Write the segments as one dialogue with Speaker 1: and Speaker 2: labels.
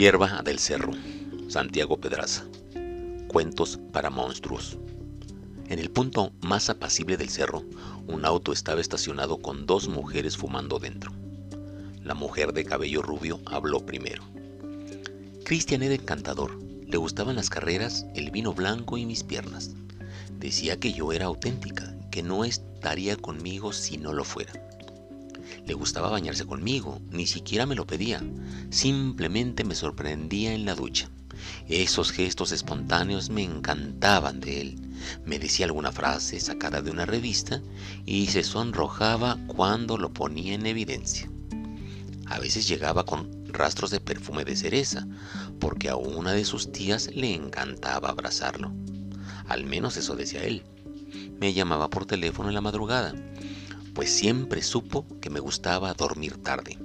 Speaker 1: Hierba del Cerro, Santiago Pedraza. Cuentos para monstruos. En el punto más apacible del cerro, un auto estaba estacionado con dos mujeres fumando dentro. La mujer de cabello rubio habló primero. Cristian era encantador, le gustaban las carreras, el vino blanco y mis piernas. Decía que yo era auténtica, que no estaría conmigo si no lo fuera. Le gustaba bañarse conmigo, ni siquiera me lo pedía, simplemente me sorprendía en la ducha. Esos gestos espontáneos me encantaban de él. Me decía alguna frase sacada de una revista y se sonrojaba cuando lo ponía en evidencia. A veces llegaba con rastros de perfume de cereza, porque a una de sus tías le encantaba abrazarlo. Al menos eso decía él. Me llamaba por teléfono en la madrugada pues siempre supo que me gustaba dormir tarde.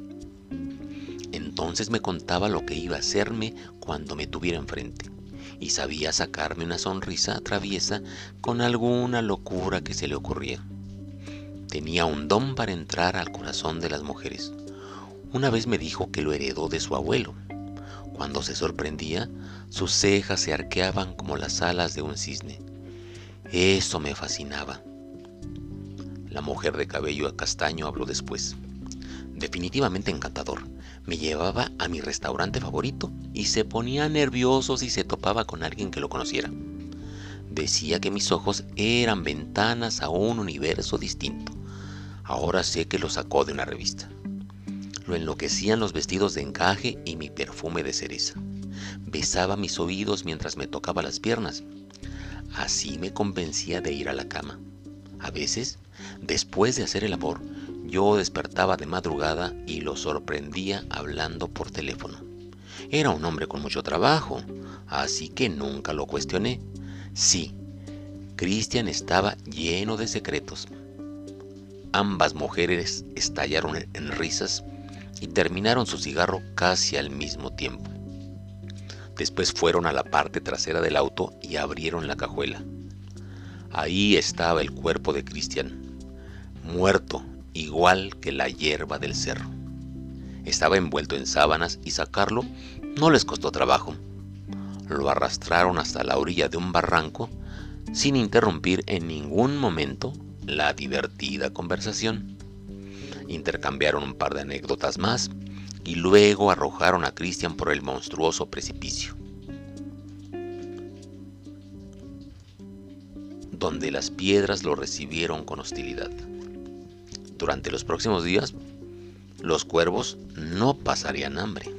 Speaker 1: Entonces me contaba lo que iba a hacerme cuando me tuviera enfrente, y sabía sacarme una sonrisa traviesa con alguna locura que se le ocurría. Tenía un don para entrar al corazón de las mujeres. Una vez me dijo que lo heredó de su abuelo. Cuando se sorprendía, sus cejas se arqueaban como las alas de un cisne. Eso me fascinaba. La mujer de cabello castaño habló después. Definitivamente encantador. Me llevaba a mi restaurante favorito y se ponía nervioso si se topaba con alguien que lo conociera. Decía que mis ojos eran ventanas a un universo distinto. Ahora sé que lo sacó de una revista. Lo enloquecían los vestidos de encaje y mi perfume de cereza. Besaba mis oídos mientras me tocaba las piernas. Así me convencía de ir a la cama. A veces, después de hacer el amor, yo despertaba de madrugada y lo sorprendía hablando por teléfono. Era un hombre con mucho trabajo, así que nunca lo cuestioné. Sí, Cristian estaba lleno de secretos. Ambas mujeres estallaron en risas y terminaron su cigarro casi al mismo tiempo. Después fueron a la parte trasera del auto y abrieron la cajuela. Ahí estaba el cuerpo de Cristian, muerto igual que la hierba del cerro. Estaba envuelto en sábanas y sacarlo no les costó trabajo. Lo arrastraron hasta la orilla de un barranco sin interrumpir en ningún momento la divertida conversación. Intercambiaron un par de anécdotas más y luego arrojaron a Cristian por el monstruoso precipicio. Donde las piedras lo recibieron con hostilidad. Durante los próximos días, los cuervos no pasarían hambre.